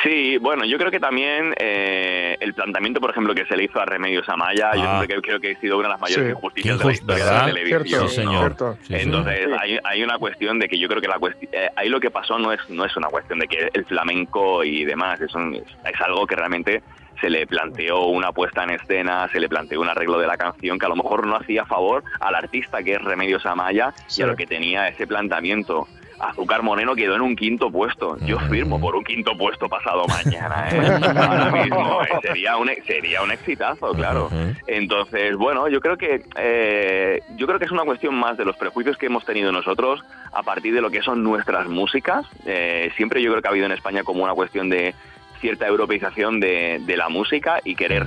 Sí, bueno, yo creo que también eh, el planteamiento, por ejemplo, que se le hizo a Remedios Amaya, yo Ah. siempre creo, creo que ha sido una de las mayores Sí. injusticias de la historia de la televisión. Cierto, Sí, ¿no? señor. Cierto. Sí. Entonces, Sí. hay, hay una cuestión de que yo creo que la cuestión, ahí lo que pasó no es no es una cuestión de que el flamenco y demás, es, un- es algo que realmente se le planteó una puesta en escena, se le planteó un arreglo de la canción que a lo mejor no hacía favor al artista que es Remedios Amaya Sí. y a lo que tenía ese planteamiento. Azúcar Moreno quedó en un quinto puesto. Yo firmo por un quinto puesto pasado mañana. ¿eh? Ahora mismo ¿eh? sería un sería un exitazo, claro. Entonces, bueno, yo creo que eh, yo creo que es una cuestión más de los prejuicios que hemos tenido nosotros a partir de lo que son nuestras músicas. Eh, siempre yo creo que ha habido en España como una cuestión de cierta europeización de, de la música y querer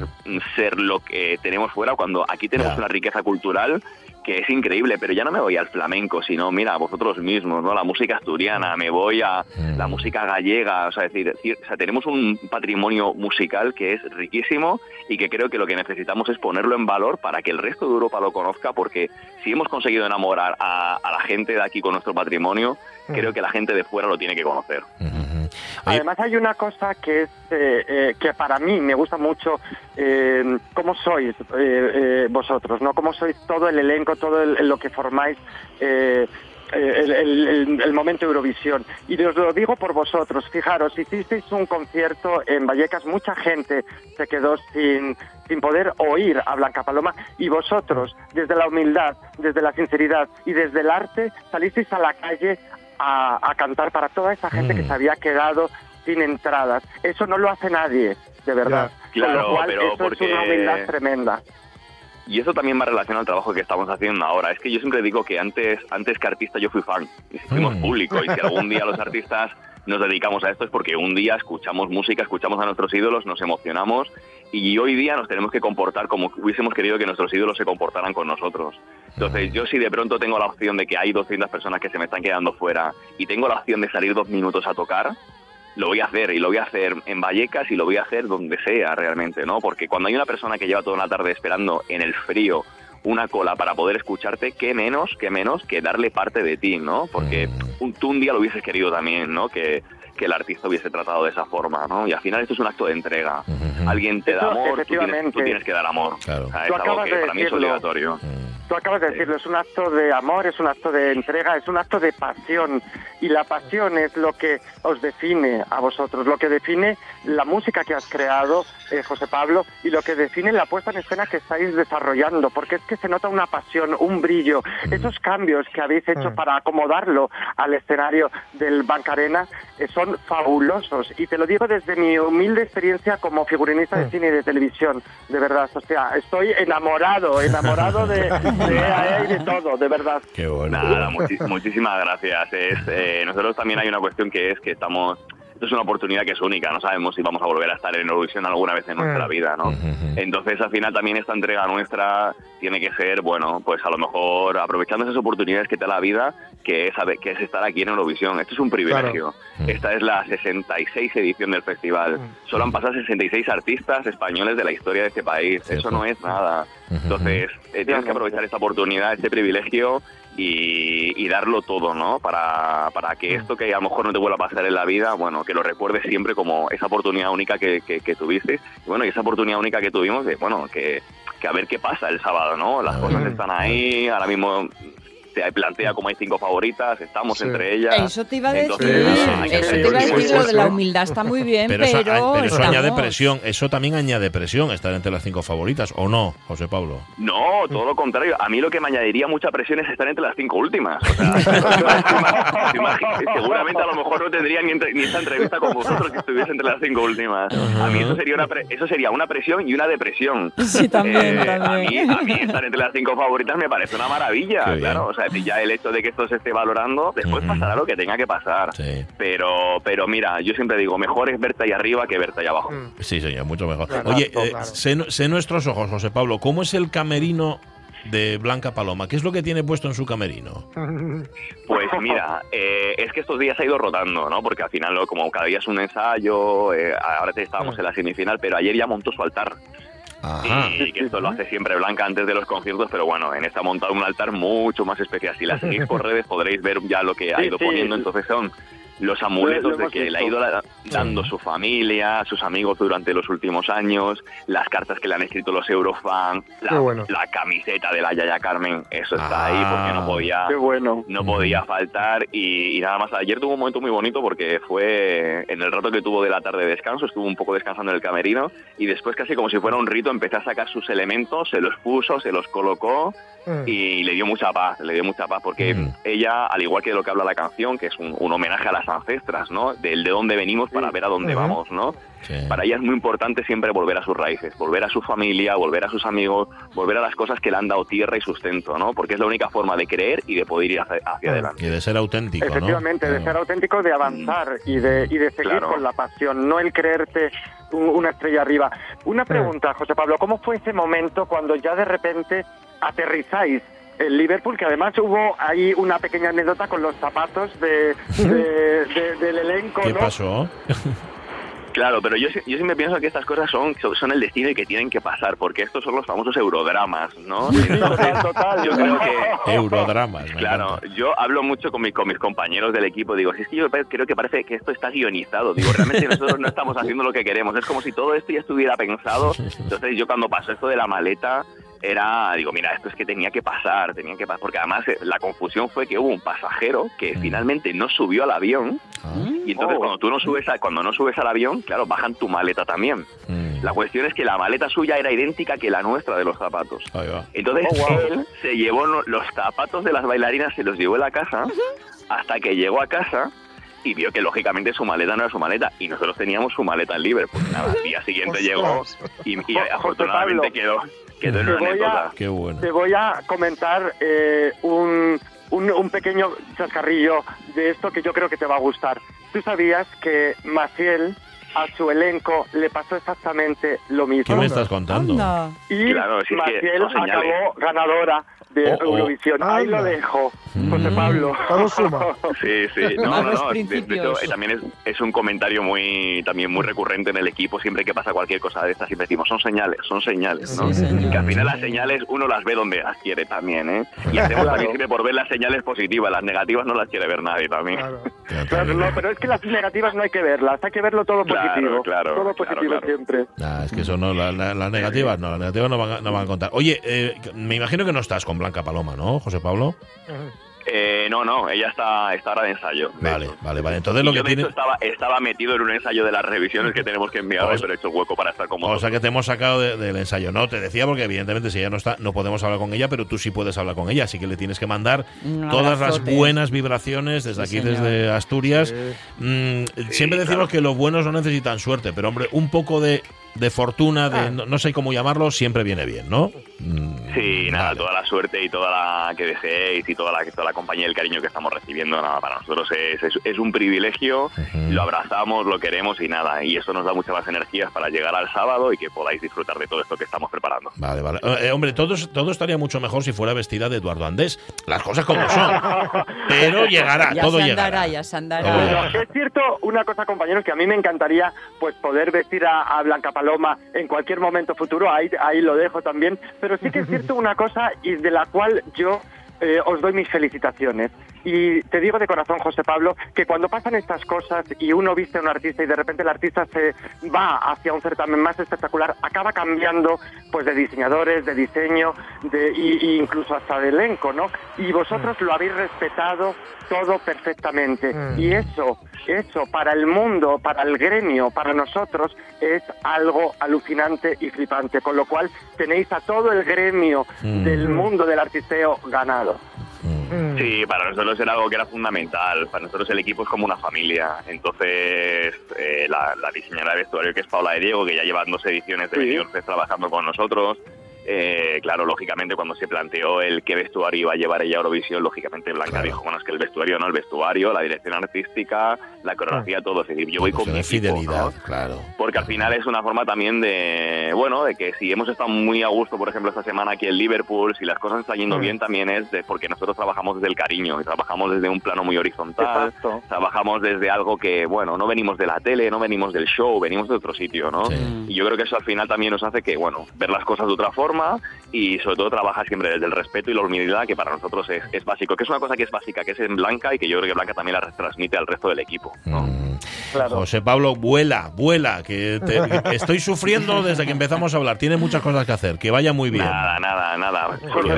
ser lo que tenemos fuera cuando aquí tenemos una riqueza cultural que es increíble, pero ya no me voy al flamenco, sino mira, vosotros mismos, ¿no? La música asturiana, me voy a Mm. la música gallega, o sea, es decir, ci- o sea, tenemos un patrimonio musical que es riquísimo y que creo que lo que necesitamos es ponerlo en valor para que el resto de Europa lo conozca, porque si hemos conseguido enamorar a, a la gente de aquí con nuestro patrimonio, Mm. creo que la gente de fuera lo tiene que conocer. Además hay una cosa que es eh, eh, que para mí me gusta mucho eh, cómo sois eh, eh, vosotros, no cómo sois todo el elenco, todo el- lo que formáis. el- el- el momento Eurovisión. Y os lo digo por vosotros. Fijaros, hicisteis un concierto en Vallecas, mucha gente se quedó sin, sin poder oír a Blanca Paloma y vosotros, desde la humildad, desde la sinceridad y desde el arte, salisteis a la calle a, a cantar para toda esa gente que Mm. se había quedado sin entradas. Eso no lo hace nadie, de verdad. Ya. Claro, Con lo cual, pero eso porque- es una humildad tremenda. Y eso también va relacionado al trabajo que estamos haciendo ahora. Es que yo siempre digo que antes, antes que artista yo fui fan. Y fuimos Mm. público. Y si algún día los artistas nos dedicamos a esto es porque un día escuchamos música, escuchamos a nuestros ídolos, nos emocionamos y hoy día nos tenemos que comportar como hubiésemos querido que nuestros ídolos se comportaran con nosotros. Entonces, yo si de pronto tengo la opción de que hay 200 personas que se me están quedando fuera y tengo la opción de salir dos minutos a tocar, lo voy a hacer y lo voy a hacer en Vallecas y lo voy a hacer donde sea realmente, ¿no? Porque cuando hay una persona que lleva toda una tarde esperando en el frío una cola para poder escucharte, qué menos, qué menos que darle parte de ti, ¿no? Porque un- tú un día lo hubieses querido también, ¿no? Que, que el artista hubiese tratado de esa forma, ¿no? Y al final esto es un acto de entrega. Ujú. Alguien te da Eso, amor, tú tienes, tú tienes que dar amor. Claro. O sea, es Tú algo acabas que de para mí es decirlo. obligatorio. Mm. Tú acabas de decirlo, es un acto de amor, es un acto de entrega, es un acto de pasión. Y la pasión es lo que os define a vosotros, lo que define la música que has creado, eh, José Pablo, y lo que define la puesta en escena que estáis desarrollando, porque es que se nota una pasión, un brillo. Esos cambios que habéis hecho Mm. para acomodarlo al escenario del Bancarena eh, son fabulosos. Y te lo digo desde mi humilde experiencia como figurinista de Mm. cine y de televisión, de verdad. O sea, estoy enamorado, enamorado de, de EAE y de todo, de verdad. Qué bueno. Nada, muchi- muchísimas gracias. Es, eh, nosotros también hay una cuestión que es que estamos... Esto es una oportunidad que es única, no sabemos si vamos a volver a estar en Eurovisión alguna vez en nuestra Mm. vida, ¿no? Entonces, al final, también esta entrega nuestra tiene que ser, bueno, pues a lo mejor aprovechando esas oportunidades que te da la vida, que es, que es estar aquí en Eurovisión. Esto es un privilegio. Mm. Esta es la 66 edición del festival. Mm. Solo han pasado 66 artistas españoles de la historia de este país. Cierto. Eso no es nada. Entonces, eh, tienes que aprovechar esta oportunidad, este privilegio y, y darlo todo, ¿no? Para, para que esto que a lo mejor no te vuelva a pasar en la vida, bueno, que lo recuerdes siempre como esa oportunidad única que, que, que tuviste. Y bueno, y esa oportunidad única que tuvimos de, bueno, que, que a ver qué pasa el sábado, ¿no? Las cosas están ahí, ahora mismo se plantea como hay cinco favoritas, estamos Sí. entre ellas. Eso te iba a decir, Entonces, sí, hay que eso te iba a decir, lo de la humildad está muy bien, Pero, pero, eso, pero eso añade presión. Eso también añade presión estar entre las cinco favoritas, ¿o no, José Pablo? No, todo lo contrario. A mí lo que me añadiría mucha presión es estar entre las cinco últimas. O sea, seguramente a lo mejor no tendría ni, entre- ni esta entrevista con vosotros si estuviese entre las cinco últimas. A mí eso sería una, pre- eso sería una presión y una depresión. Sí, también, Eh, también. A, mí, a mí estar entre las cinco favoritas me parece una maravilla, claro. O sea, si ya el hecho de que esto se esté valorando, después pasará lo que tenga que pasar. Sí. Pero, pero mira, yo siempre digo, mejor es verte ahí arriba que verte ahí abajo. Mm. Sí, señor, mucho mejor. Claro, Oye, claro, eh, claro. sé, sé nuestros ojos, José Pablo, ¿cómo es el camerino de Blanca Paloma? ¿Qué es lo que tiene puesto en su camerino? Pues mira, eh, es que estos días ha ido rotando, ¿no? Porque al final, como cada día es un ensayo, eh, ahora estábamos en la semifinal, pero ayer ya montó su altar. Ajá. Y que esto lo hace siempre Blanca antes de los conciertos, pero bueno, en esta ha montado un altar mucho más especial. Si la seguís por redes podréis ver ya lo que ha Sí, ido sí. poniendo. Entonces son los amuletos de que le ha ido dando su familia, sus amigos durante los últimos años, las cartas que le han escrito los Eurofans, la, bueno. la camiseta de la Yaya Carmen, eso está Ah. ahí porque no podía Qué bueno. no podía faltar y, y nada más. Ayer tuvo un momento muy bonito porque fue en el rato que tuvo de la tarde de descanso, estuvo un poco descansando en el camerino y después casi como si fuera un rito empezó a sacar sus elementos, se los puso, se los colocó Mm. y le dio mucha paz, le dio mucha paz porque Mm. ella, al igual que lo que habla la canción, que es un, un homenaje a las ancestras, ¿no? Del de dónde venimos para ver a dónde vamos, ¿no? Sí. Para ella es muy importante siempre volver a sus raíces, volver a su familia, volver a sus amigos, volver a las cosas que le han dado tierra y sustento, ¿no? Porque es la única forma de creer y de poder ir hacia, hacia adelante. Y de ser auténtico, ¿no? Efectivamente, de ser auténtico, de avanzar y de, y de seguir Claro. con la pasión, no el creerte un- una estrella arriba. Una pregunta, José Pablo, ¿cómo fue ese momento cuando ya de repente aterrizáis en Liverpool? Que además hubo ahí una pequeña anécdota con los zapatos de, de- de- del elenco, ¿Qué ¿no? pasó? Claro, pero yo, yo siempre pienso que estas cosas son, son el destino y que tienen que pasar, porque estos son los famosos eurodramas, ¿no? Entonces, Total, yo creo que Eurodramas. me Claro, encanta. yo hablo mucho con, mi- con mis compañeros del equipo, digo, si es que yo creo que parece que esto está guionizado, digo, realmente nosotros no estamos haciendo lo que queremos, es como si todo esto ya estuviera pensado, entonces yo cuando pasó esto de la maleta, era, digo, mira, esto es que tenía que pasar, tenía que pasar, porque además eh, la confusión fue que hubo un pasajero que Mm. finalmente no subió al avión, Ah, y entonces Oh. cuando tú no subes a, cuando no subes al avión, claro, bajan tu maleta también. mm. La cuestión es que la maleta suya era idéntica que la nuestra de los zapatos. Ahí va. Entonces Oh, wow. él se llevó los zapatos de las bailarinas, se los llevó a la casa, hasta que llegó a casa y vio que lógicamente su maleta no era su maleta y nosotros teníamos su maleta en Liverpool. Nada, al día siguiente llegó y, y afortunadamente quedó, quedó en Te una voy a- anécdota. Qué bueno. Te voy a comentar eh, un, un, un pequeño chascarrillo de esto que yo creo que te va a gustar. ¿Tú sabías que Maciel a su elenco le pasó exactamente lo ¿Qué mismo? me estás contando? Anda. Y Claro, si es que Maciel son señales. acabó ganadora de Oh, oh. Eurovisión. Ahí lo dejo, José Mm. Pablo. Todo suma. Sí, sí, no, no, no. de- de hecho, eh, también es, es un comentario muy también muy recurrente en el equipo. Siempre que pasa cualquier cosa de estas, siempre decimos, son señales, son señales, ¿no? Sí, señor. que al final las señales uno las ve donde las quiere también, ¿eh? Y hacemos Claro. también siempre por ver las señales positivas, las negativas no las quiere ver nadie también. Claro. Claro, no, pero es que las negativas no hay que verlas, hay que verlo todo positivo. claro, todo positivo claro. siempre. Nah, es que eso no, la- la- las negativas no, las negativas no van, a, no van a contar. Oye, eh, me imagino que no estás con Blanca Paloma, ¿no, José Pablo? Eh, no, no, ella está, está ahora de ensayo. Vale, vale, vale. Entonces lo Yo, que de tiene... hecho, estaba, estaba metido en un ensayo de las revisiones que tenemos que enviar hoy, pero he hecho hueco para estar con O sea que te hemos sacado de- del ensayo. No, te decía porque evidentemente si ella no está, no podemos hablar con ella, pero tú sí puedes hablar con ella, así que le tienes que mandar Un todas las buenas vibraciones desde Sí, aquí, señor. desde Asturias. Mm, siempre decimos claro. que los buenos no necesitan suerte, pero hombre, un poco de, de fortuna, de no, no sé cómo llamarlo, siempre viene bien, ¿no? Sí, nada, vale. toda la suerte y toda la que deseéis y toda la, toda la compañía y el cariño que estamos recibiendo, nada, para nosotros es, es, es un privilegio, lo abrazamos, lo queremos y nada, y eso nos da muchas más energías para llegar al sábado y que podáis disfrutar de todo esto que estamos preparando. Vale, vale. Eh, eh, hombre, todo, todo estaría mucho mejor si fuera vestida de Eduardo Andés. Las cosas como son. Pero llegará, Ya todo se llegará. ya se andará. Bueno, es cierto una cosa, compañeros, que a mí me encantaría pues poder vestir a, a Blanca Paloma en cualquier momento futuro, ahí, ahí lo dejo también, pero sí que es cierto una cosa y de la cual yo eh, os doy mis felicitaciones. Y te digo de corazón, José Pablo, que cuando pasan estas cosas y uno viste a un artista y de repente el artista se va hacia un certamen más espectacular, acaba cambiando pues de diseñadores, de diseño, de, y, y incluso hasta de elenco, ¿no? Y vosotros lo habéis respetado todo perfectamente. Mm. Y eso, eso para el mundo, para el gremio, para nosotros, es algo alucinante y flipante. Con lo cual tenéis a todo el gremio Mm. del mundo del artisteo ganado. Mm. Sí, para nosotros era algo que era fundamental. Para nosotros el equipo es como una familia. Entonces, eh, la, la diseñadora de vestuario, que es Paula de Diego, que ya lleva dos ediciones de Sí. Trabajando con nosotros. eh, claro, lógicamente cuando se planteó el qué vestuario iba a llevar ella a Eurovisión, lógicamente Blanca Claro. dijo, bueno, es que el vestuario no, el vestuario, la dirección artística, la coreografía, todo. Es decir, yo voy con mi equipo, fidelidad, ¿no? claro. Porque al final es una forma también de, bueno, de que si hemos estado muy a gusto, por ejemplo, esta semana aquí en Liverpool, si las cosas están yendo Mm. bien también es de, porque nosotros trabajamos desde el cariño y trabajamos desde un plano muy horizontal, Exacto. trabajamos desde algo que, bueno, no venimos de la tele, no venimos del show, venimos de otro sitio, ¿no? Sí. Y yo creo que eso al final también nos hace que, bueno, ver las cosas de otra forma y sobre todo trabajar siempre desde el respeto y la humildad, que para nosotros es, es básico, que es una cosa que es básica, que es en Blanca y que yo creo que Blanca también la transmite al resto del equipo, ¿no? Mm. Claro. José Pablo, vuela, vuela, que te- que estoy sufriendo desde que empezamos a hablar. Tiene muchas cosas que hacer. Que vaya muy bien. Nada, nada, nada.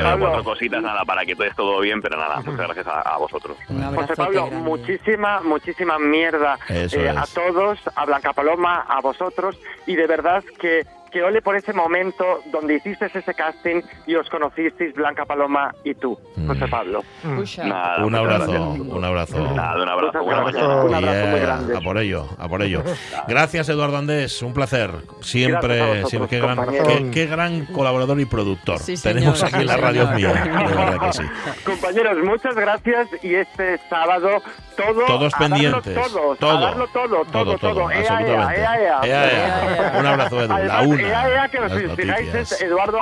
Pablo. cuatro cositas, nada, para que todo esté todo bien, pero nada, muchas gracias a, a vosotros. José Pablo, grande. muchísima, muchísima mierda eh, a todos, a Blanca Paloma, a vosotros, y de verdad que, que ole por ese momento donde hiciste ese casting y os conocisteis Blanca Paloma y tú, Mm. José Pablo. Puxa. Nada, Un abrazo, un abrazo. Nada, un abrazo. Buena mañana. Un abrazo muy Yeah, grande. a por ello, a por ello. Gracias, Eduardo Andés, un placer. Siempre, vosotros, siempre qué, gran, qué- qué gran colaborador y productor Sí, señor, tenemos aquí en la radio mía. De verdad que sí. Compañeros, muchas gracias y este sábado todo Todos pendientes. todos, Todo. todo, todo, Todo, todo, todo. Ea, ea, absolutamente. ea, ea. Ea, ea. Un abrazo, Edu. La una. Ea, ea, que os fijáis, Eduardo